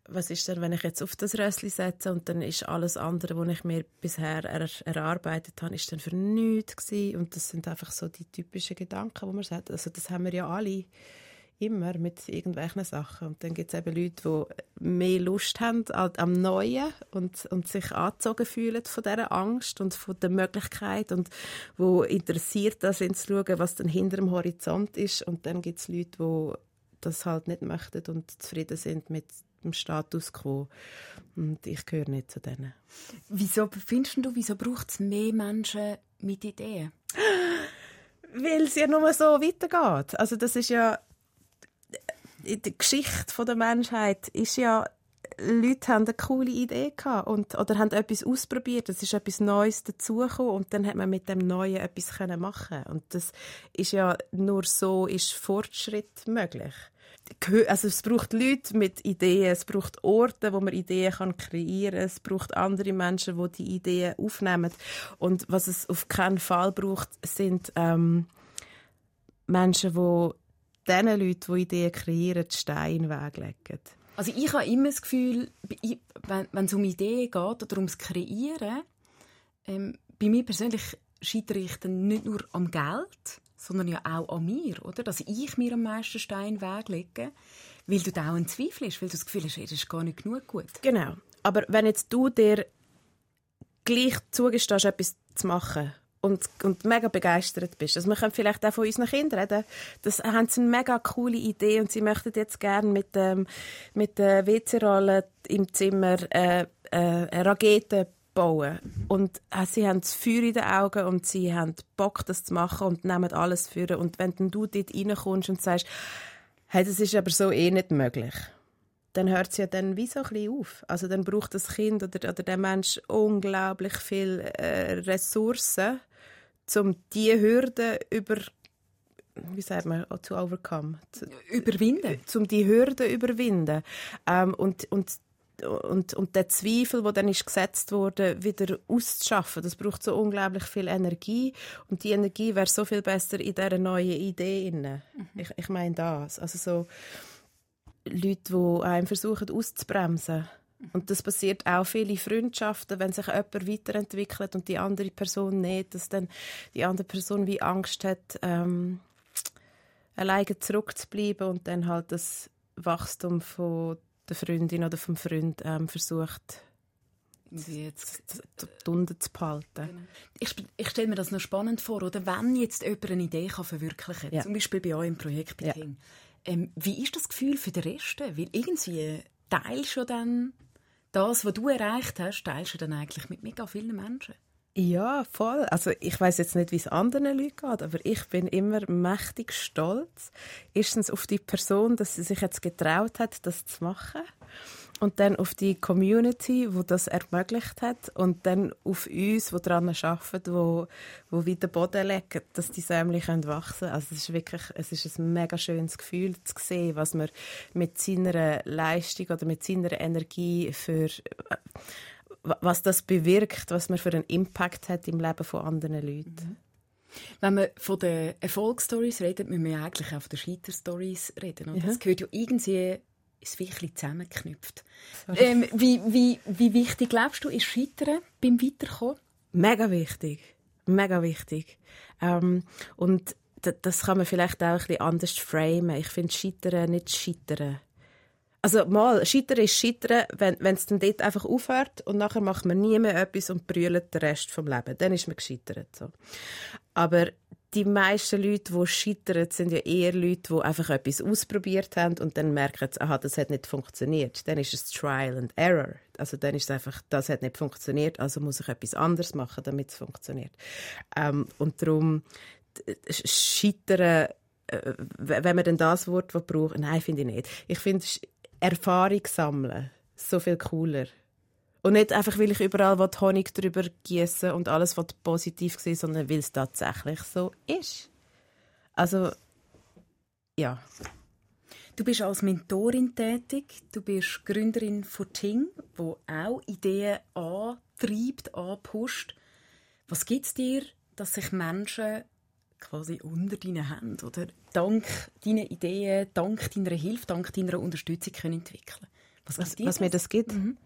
was ist denn, wenn ich jetzt auf das Rössli setze und dann ist alles andere, was ich mir bisher er erarbeitet habe, ist dann für nichts gewesen. Und das sind einfach so die typischen Gedanken, die man sagt. Also das haben wir ja alle immer mit irgendwelchen Sachen. Und dann gibt es eben Leute, die mehr Lust haben am Neuen und, und sich angezogen fühlen von dieser Angst und von der Möglichkeit und wo interessiert das sind zu schauen, was dann hinter dem Horizont ist. Und dann gibt es Leute, die das halt nicht möchten und zufrieden sind mit dem Status quo. Und ich gehöre nicht zu denen. Wieso findest du, wieso braucht es mehr Menschen mit Ideen? Weil es ja nur so weitergeht. Also das ist ja in der Geschichte der Menschheit ist ja Leute haben eine coole Idee gehabt und, oder haben etwas ausprobiert, es ist etwas Neues dazugekommen und dann hat man mit dem Neuen etwas können machen und das ist ja nur so ist Fortschritt möglich. Also es braucht Leute mit Ideen, es braucht Orte, wo man Ideen kann kreieren, es braucht andere Menschen, wo die Ideen aufnehmen und was es auf keinen Fall braucht, sind ähm, Menschen, die diesen Leuten, die Ideen kreieren, die Steine in den Weg legen. Also ich habe immer das Gefühl, wenn es um Ideen geht oder ums Kreieren, ähm, bei mir persönlich scheitere ich dann nicht nur am Geld, sondern ja auch an mir, oder? Dass ich mir am meisten Stein in den Weg lege, weil du da auch ein Zweifel hast, weil du das Gefühl hast, das ist gar nicht genug gut. Genau. Aber wenn jetzt du dir gleich zugestehst, etwas zu machen und, und mega begeistert bist, also wir können vielleicht auch von unseren Kindern reden, das haben sie eine mega coole Idee und sie möchten jetzt gerne mit, ähm, mit der WC-Rolle im Zimmer äh, äh, eine Rakete bauen. Und äh, sie haben das Feuer in den Augen und sie haben Bock, das zu machen und nehmen alles für. Und wenn dann du dort reinkommst und sagst, hey, das ist aber so eh nicht möglich, dann hört es ja dann wie so ein bisschen auf. Also dann braucht das Kind oder, oder der Mensch unglaublich viel äh, Ressourcen, um diese Hürde über wie sagt man, to overcome, zu, Überwinden. um die Hürde überwinden ähm, und, und und, und der Zweifel, der dann ist gesetzt wurde, wieder auszuschaffen, das braucht so unglaublich viel Energie und die Energie wäre so viel besser in dieser neuen Idee inne. Ich, ich meine das, also so Leute, die einem versuchen auszubremsen. Und das passiert auch viele Freundschaften, wenn sich jemand weiterentwickelt und die andere Person nicht, dass dann die andere Person wie Angst hat, ähm, alleine zurückzubleiben und dann halt das Wachstum von der Freundin oder vom Freund ähm, versucht Wie jetzt zu, zu, behalten. Ich, sp- ich stelle mir das noch spannend vor, oder wenn jetzt jemand eine Idee kann verwirklichen kann, Ja. zum Beispiel bei euch im Projekt bei Ja. Ähm, wie ist das Gefühl für den Rest? Weil irgendwie teilst du dann das, was du erreicht hast, teilst du dann eigentlich mit mega vielen Menschen. Ja, voll. Also ich weiß jetzt nicht, wie es anderen Leuten geht, aber ich bin immer mächtig stolz. Erstens auf die Person, dass sie sich jetzt getraut hat, das zu machen. Und dann auf die Community, wo das ermöglicht hat. Und dann auf uns, die daran arbeiten, wo, wo wieder Boden legen, dass die Sämli können wachsen können. Also es ist wirklich es ist ein mega schönes Gefühl zu sehen, was man mit seiner Leistung oder mit seiner Energie für was das bewirkt, was man für einen Impact hat im Leben von anderen Leuten. Wenn wir von den Erfolgsstories reden, müssen wir eigentlich auch von den Scheiterstories reden. Und Ja. das gehört ja irgendwie ist wirklich zusammengeknüpft. Ähm, wie, wie, wie wichtig glaubst du, ist Scheitern beim Weiterkommen? Mega wichtig. Mega wichtig. Ähm, und das kann man vielleicht auch ein bisschen anders framen. Ich finde Scheitern nicht Scheitern. Also mal, Scheitern ist Scheitern, wenn wenn es dann dort einfach aufhört und nachher macht man nie mehr etwas und brüllt den Rest vom Leben. Dann ist man gescheitert. So. Aber die meisten Leute, die scheitern, sind ja eher Leute, die einfach etwas ausprobiert haben und dann merken, aha, das hat nicht funktioniert. Dann ist es Trial and Error. Also dann ist es einfach, das hat nicht funktioniert, also muss ich etwas anderes machen, damit es funktioniert. Ähm, und darum, scheitern, äh, wenn man denn das Wort braucht, nein, finde ich nicht. Ich finde Erfahrung sammeln so viel cooler. Und nicht einfach, weil ich überall Honig drüber gießen und alles will positiv sein, sondern weil es tatsächlich so ist. Also, ja. Du bist als Mentorin tätig, du bist Gründerin von Ting, wo auch Ideen antreibt, anpusht. Was gibt es dir, dass sich Menschen quasi unter deinen Händen oder dank deinen Ideen, dank deiner Hilfe, dank deiner Unterstützung können entwickeln Was, Was, gibt dir was mir das gibt? Mhm.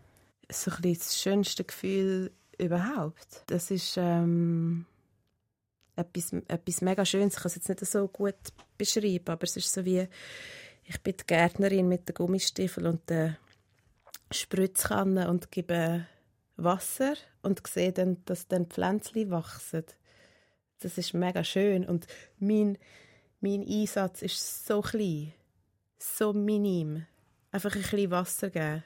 So ein das schönste Gefühl überhaupt. Das ist ähm, etwas, etwas mega Schönes. Ich kann es jetzt nicht so gut beschreiben, aber es ist so wie, ich bin die Gärtnerin mit den Gummistiefeln und der Spritzkanne und gebe Wasser und sehe dann, dass dann Pflänzchen wachsen. Das ist mega schön und mein, mein Einsatz ist so klein, so minim. Einfach ein bisschen Wasser geben.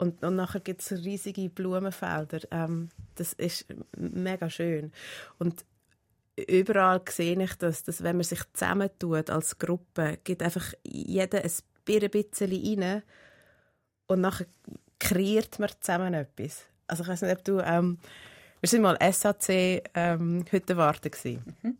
Und, und nachher gibt es riesige Blumenfelder. Ähm, das ist mega schön. Und überall sehe ich das, dass wenn man sich zusammentut als Gruppe, gibt einfach jeder ein bisschen rein und nachher kreiert man zusammen etwas. Also ich weiß nicht, ob du... Ähm, wir sind mal SAC ähm, heute warten gewesen.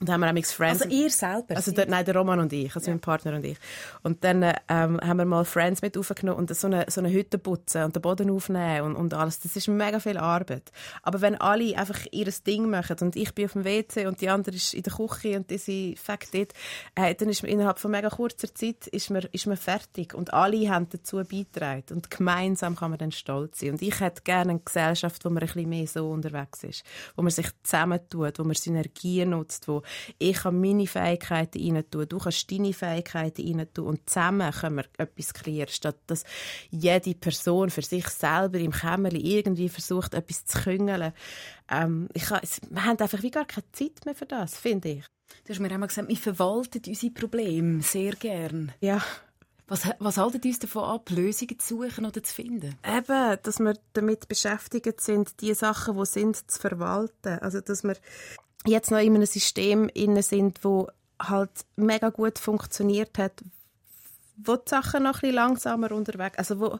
Und da haben wir auch Friends... Also ihr selber? Also dort, nein, der Roman und ich, also mein Partner und ich. Und dann ähm, haben wir mal Friends mit aufgenommen und so eine, so eine Hütte putzen und den Boden aufnehmen und, und alles. Das ist mega viel Arbeit. Aber wenn alle einfach ihr Ding machen und ich bin auf dem WC und die andere ist in der Küche und die sind fakt dort, äh, dann ist man innerhalb von mega kurzer Zeit ist man, ist man fertig und alle haben dazu beigetragen und gemeinsam kann man dann stolz sein. Und ich hätte gerne eine Gesellschaft, wo man ein bisschen mehr so unterwegs ist, wo man sich zusammentut, wo man Synergien nutzt, wo ich kann meine Fähigkeiten rein tun, du kannst deine Fähigkeiten rein tun und zusammen können wir etwas kreieren, statt dass jede Person für sich selber im Kämmerchen irgendwie versucht, etwas zu küngeln. Ähm, es- wir haben einfach wie gar keine Zeit mehr für das, finde ich. Du hast mir einmal gesagt, wir verwalten unsere Probleme sehr gern. Ja, Was, was haltet uns davon ab, Lösungen zu suchen oder zu finden? Eben, dass wir damit beschäftigt sind, die Sachen, die sind, zu verwalten. Also, dass wir jetzt noch in einem System inne sind, wo halt mega gut funktioniert hat, wo die Sachen noch ein bisschen langsamer unterwegs, also wo, wo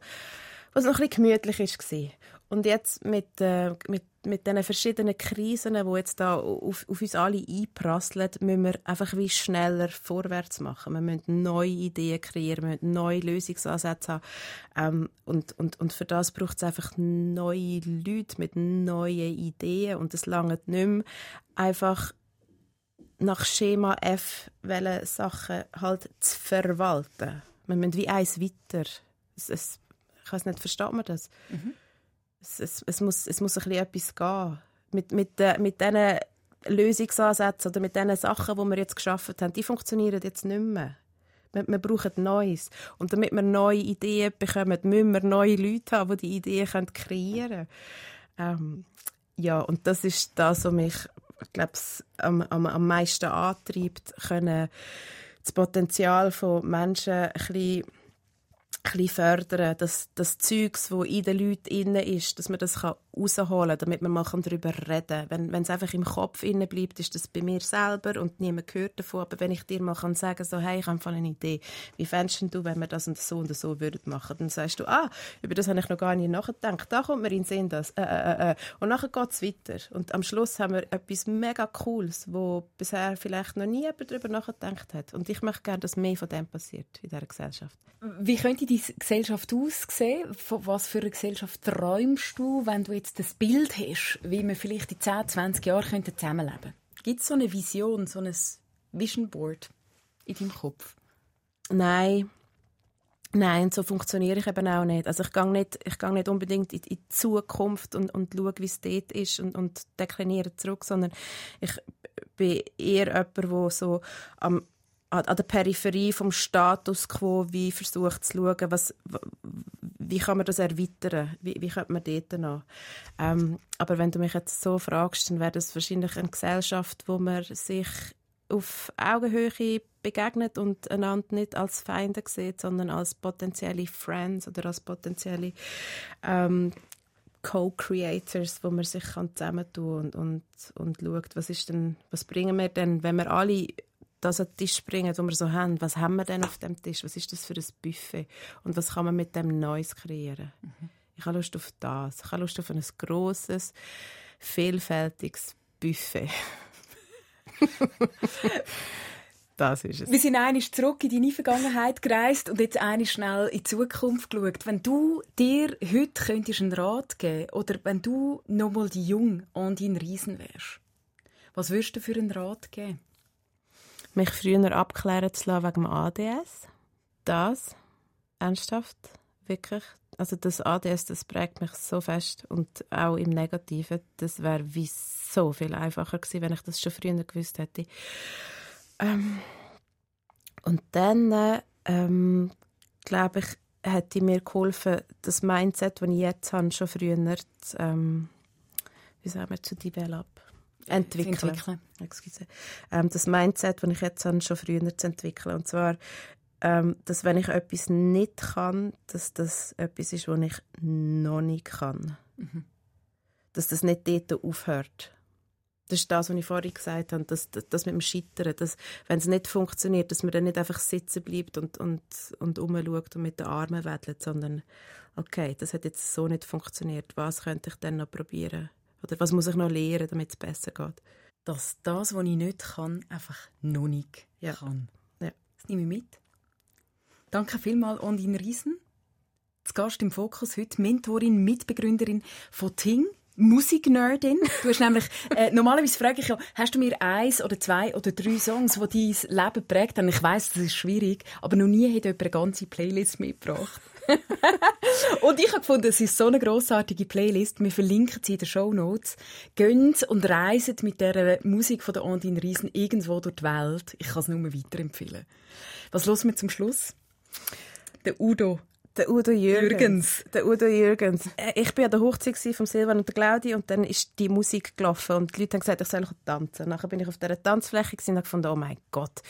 es noch ein bisschen gemütlich war. Und jetzt mit, äh, mit, mit diesen verschiedenen Krisen, die jetzt da auf, auf uns alle einprasseln, müssen wir einfach wie schneller vorwärts machen. Wir müssen neue Ideen kreieren, wir müssen neue Lösungsansätze haben. Ähm, und, und, und für das braucht es einfach neue Leute mit neuen Ideen. Und es langt nicht mehr einfach nach Schema F welche Sachen halt zu verwalten. Wir müssen wie eins weiter. Es, es, ich weiß nicht, versteht man das? Es, es, es, muss, es muss ein bisschen etwas gehen. Mit, mit, äh, mit diesen Lösungsansätzen oder mit diesen Sachen, die wir jetzt geschaffen haben, die funktionieren jetzt nicht mehr. Wir, brauchen Neues. Und damit wir neue Ideen bekommen, müssen wir neue Leute haben, die die Ideen kreieren können. Ähm, ja, und das ist das, was mich, ich glaube, am, am, am meisten antreibt, können das Potenzial von Menschen ein bisschen bisschen fördern, dass das Zeugs, das in den Leuten inne ist, dass man das kann rausholen damit man mal darüber reden kann. Wenn, es einfach im Kopf inne bleibt, ist das bei mir selber und niemand hört davon. Aber wenn ich dir mal kann sagen so, hey, ich habe eine Idee, wie fändest du, wenn wir das und so und so würden machen? Dann sagst du, ah, über das habe ich noch gar nicht nachgedacht. Da kommt mir in den Sinn das. Äh, äh, äh. Und nachher geht es weiter. Und am Schluss haben wir etwas mega Cooles, wo bisher vielleicht noch nie jemand darüber nachgedacht hat. Und ich möchte gerne, dass mehr von dem passiert in dieser Gesellschaft. Wie könnte die Gesellschaft aussehen? Was für eine Gesellschaft träumst du, wenn du jetzt das Bild hast, wie wir vielleicht in 10, 20 Jahren könnten zusammenleben Gibt es so eine Vision, so ein Vision Board in deinem Kopf? Nein. Nein, so funktioniere ich eben auch nicht. Also ich gehe nicht, ich gehe nicht unbedingt in, in die Zukunft und, und schaue, wie es dort ist und, und dekliniere zurück, sondern ich bin eher jemand, der so am, an der Peripherie vom Status quo wie versucht zu schauen, was, wie kann man das erweitern, wie, wie könnte man dort noch. Ähm, aber wenn du mich jetzt so fragst, dann wäre das wahrscheinlich eine Gesellschaft, wo man sich auf Augenhöhe begegnet und einander nicht als Feinde sieht, sondern als potenzielle Friends oder als potenzielle ähm, Co-Creators, wo man sich kann zusammentun und, und, und schaut, was, ist denn, was bringen wir denn, wenn wir alle das an den Tisch bringen, wo wir so haben, was haben wir denn auf dem Tisch, was ist das für ein Buffet und was kann man mit dem Neues kreieren. Ich habe Lust auf das. Ich habe Lust auf ein grosses, vielfältiges Buffet. *laughs* Das ist es. Wir sind einig zurück in deine Vergangenheit gereist und jetzt einig schnell in die Zukunft geschaut. Wenn du dir heute könntest einen Rat geben oder wenn du nochmal die Jung und dein Riesen wärst, was würdest du für einen Rat geben? Mich früher abklären zu lassen wegen dem ADS. Das, ernsthaft, wirklich. Also das ADS, das prägt mich so fest und auch im Negativen. Das wäre wie so viel einfacher gewesen, wenn ich das schon früher gewusst hätte. Ähm, und dann, ähm, glaube ich, hätte mir geholfen, das Mindset, das ich jetzt habe, schon früher zu, ähm, wie sagen wir, zu develop, entwickeln. entwickeln. Ähm, das Mindset, das ich jetzt habe, schon früher zu entwickeln. Und zwar, ähm, dass wenn ich etwas nicht kann, dass das etwas ist, was ich noch nicht kann. Dass das nicht dort aufhört. Das ist das, was ich vorhin gesagt habe, das, das, mit dem Scheitern, dass, wenn es nicht funktioniert, dass man dann nicht einfach sitzen bleibt und, und, und rumschaut und mit den Armen wedelt, sondern okay, das hat jetzt so nicht funktioniert, was könnte ich dann noch probieren? Oder was muss ich noch lernen, damit es besser geht? Dass das, was ich nicht kann, einfach noch nicht Ja. kann. Ja. Das nehme ich mit. Danke vielmals an deinen Riesen. Zu Gast im Fokus heute Mentorin, Mitbegründerin von Ting. Musiknerdin. Du hast *laughs* nämlich, äh, normalerweise frage ich ja, hast du mir eins oder zwei oder drei Songs, die dein Leben prägt haben? Ich weiß, das ist schwierig, aber noch nie hat jemand eine ganze Playlist mitgebracht. *laughs* und ich habe gefunden, es ist so eine grossartige Playlist. Wir verlinken sie in den Show Notes. Gönnt und reisen mit der Musik von der Andine Riesen irgendwo durch die Welt. Ich kann es nur weiterempfehlen. Was los wir zum Schluss? Der Udo. Der Udo Jürgens. Jürgens. Der Udo Jürgens. Äh, Ich war an der Hochzeit von Silvan und der Claudi und dann ist die Musik gelaufen und die Leute haben gesagt, ich soll tanzen. Nachher bin ich auf dieser Tanzfläche und habe gefunden, oh mein Gott,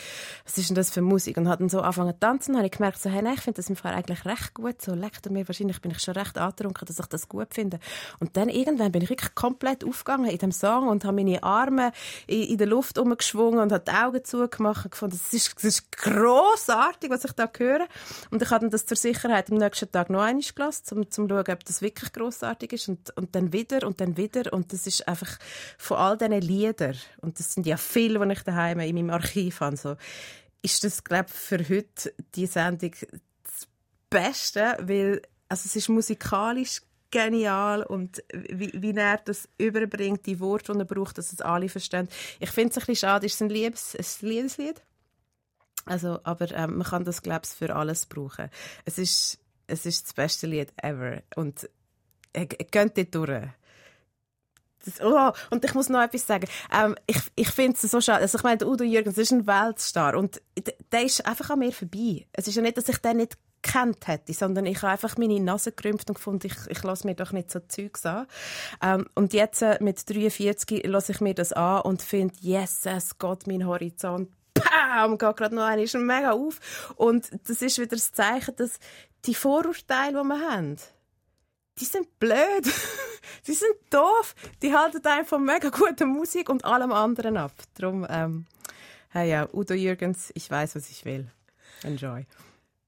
was ist denn das für Musik? Und habe dann so angefangen zu tanzen und habe ich gemerkt, so, hey, nein, ich finde das im Fall eigentlich recht gut. So leckt mir wahrscheinlich bin ich schon recht angetrunken, dass ich das gut finde. Und dann irgendwann bin ich wirklich komplett aufgegangen in dem Song und habe meine Arme in, in der Luft umgeschwungen und habe die Augen zugemacht und gefunden, das ist, das ist grossartig, was ich da höre. Und ich habe dann das zur Sicherheit am nächsten Tag noch einmal gelassen, um zu schauen, ob das wirklich grossartig ist. Und, und dann wieder und dann wieder. Und das ist einfach von all diesen Liedern, und das sind ja viele, die ich daheim in meinem Archiv habe, so, ist das, glaube ich, für heute die Sendung das Beste, weil also es ist musikalisch genial und wie, wie er das überbringt, die Worte, die er braucht, dass es alle verstehen. Ich finde es ein bisschen schade, es ist ein Liebes, ein Liebeslied. Also, aber ähm, man kann das, glaube ich, für alles brauchen. Es ist, es ist das beste Lied ever. Und äh, geht dort durch. Das, oh, und ich muss noch etwas sagen. Ähm, ich ich finde es so schade. Also ich meine, der Udo Jürgens ist ein Weltstar und d- der ist einfach an mir vorbei. Es ist ja nicht, dass ich den nicht kennt hätte, sondern ich habe einfach meine Nase gerümpft und gefunden, ich, ich lasse mir doch nicht so Zeugs an. Ähm, und jetzt äh, mit 43 lasse ich mir das an und finde, yes, es geht mein Horizont Bam, geht gerade noch einmal mega auf. Und das ist wieder das Zeichen, dass die Vorurteile, die wir haben, die sind blöd. *laughs* die sind doof. Die halten einen von mega guter Musik und allem anderen ab. Darum, ähm, hey ja, Udo Jürgens, ich weiß, was ich will. Enjoy.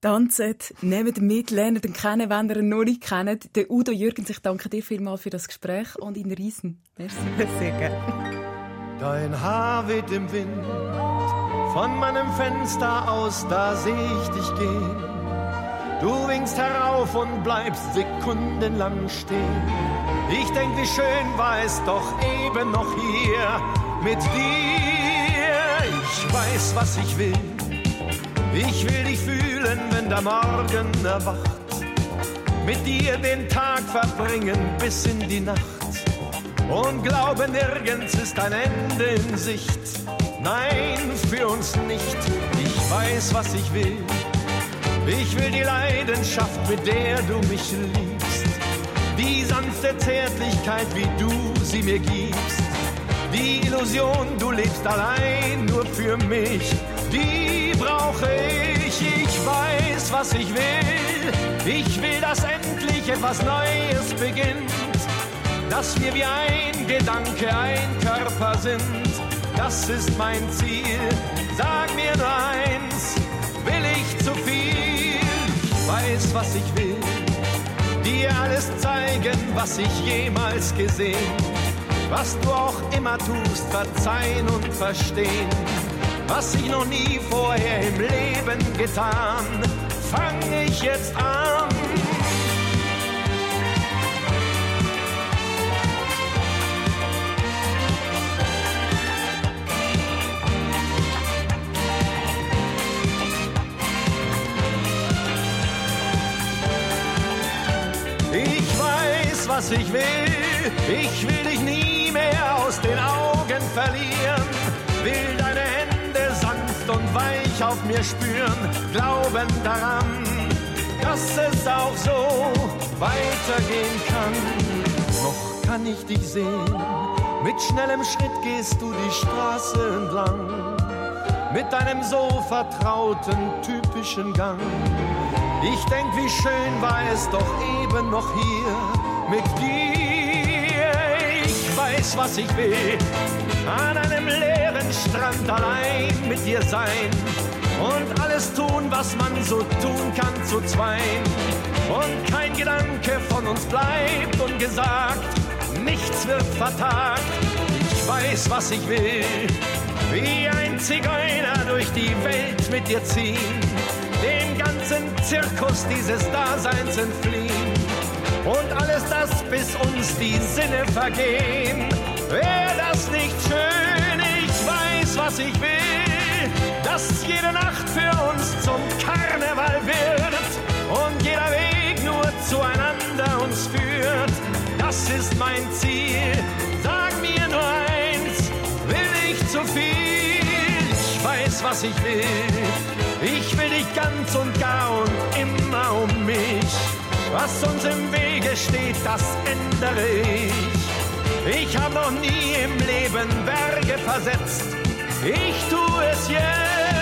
Tanzet, nehmt mit, lernt ihn kennen, wenn ihr ihn noch nicht kennt. Der Udo Jürgens, ich danke dir vielmals für das Gespräch und in Riesen. Merci. *laughs* Sehr gerne. Dein Haar weht im Wind, von meinem Fenster aus, da seh ich dich gehen. Du winkst herauf und bleibst sekundenlang stehen. Ich denk, wie schön war es doch eben noch hier mit dir. Ich weiß, was ich will. Ich will dich fühlen, wenn der Morgen erwacht. Mit dir den Tag verbringen bis in die Nacht. Und glaube, nirgends ist ein Ende in Sicht. Nein, für uns nicht. Ich weiß, was ich will. Ich will die Leidenschaft, mit der du mich liebst. Die sanfte Zärtlichkeit, wie du sie mir gibst. Die Illusion, du lebst allein nur für mich. Die brauche ich. Ich weiß, was ich will. Ich will, dass endlich etwas Neues beginnt dass wir wie ein Gedanke, ein Körper sind. Das ist mein Ziel. Sag mir nur eins, will ich zu viel? Ich weiß, was ich will. Dir alles zeigen, was ich jemals gesehen. Was du auch immer tust, verzeihen und verstehen. was ich noch nie vorher im Leben getan, fange ich jetzt an. Was ich will. Ich will dich nie mehr aus den Augen verlieren. Will deine Hände sanft und weich auf mir spüren. Glauben daran, dass es auch so weitergehen kann. Noch kann ich dich sehen. Mit schnellem Schritt gehst du die Straße entlang. Mit deinem so vertrauten, typischen Gang. Ich denk, wie schön war es doch eben noch hier mit dir. Ich weiß, was ich will. An einem leeren Strand allein mit dir sein. Und alles tun, was man so tun kann zu zweien. Und kein Gedanke von uns bleibt ungesagt. Nichts wird vertagt. Ich weiß, was ich will. Wie ein Zigeuner durch die Welt mit dir ziehen dem ganzen Zirkus dieses Daseins entfliehen. Und alles das, bis uns die Sinne vergehen. Wäre das nicht schön? Ich weiß, was ich will. Dass jede Nacht für uns zum Karneval wird. Und jeder Weg nur zueinander uns führt. Das ist mein Ziel. Sag mir nur eins, will ich zu viel? Ich weiß, was ich will. Ich will dich ganz und gar und immer um mich. Was uns im Wege steht, das ändere ich. Ich habe noch nie im Leben Berge versetzt. Ich tue es jetzt.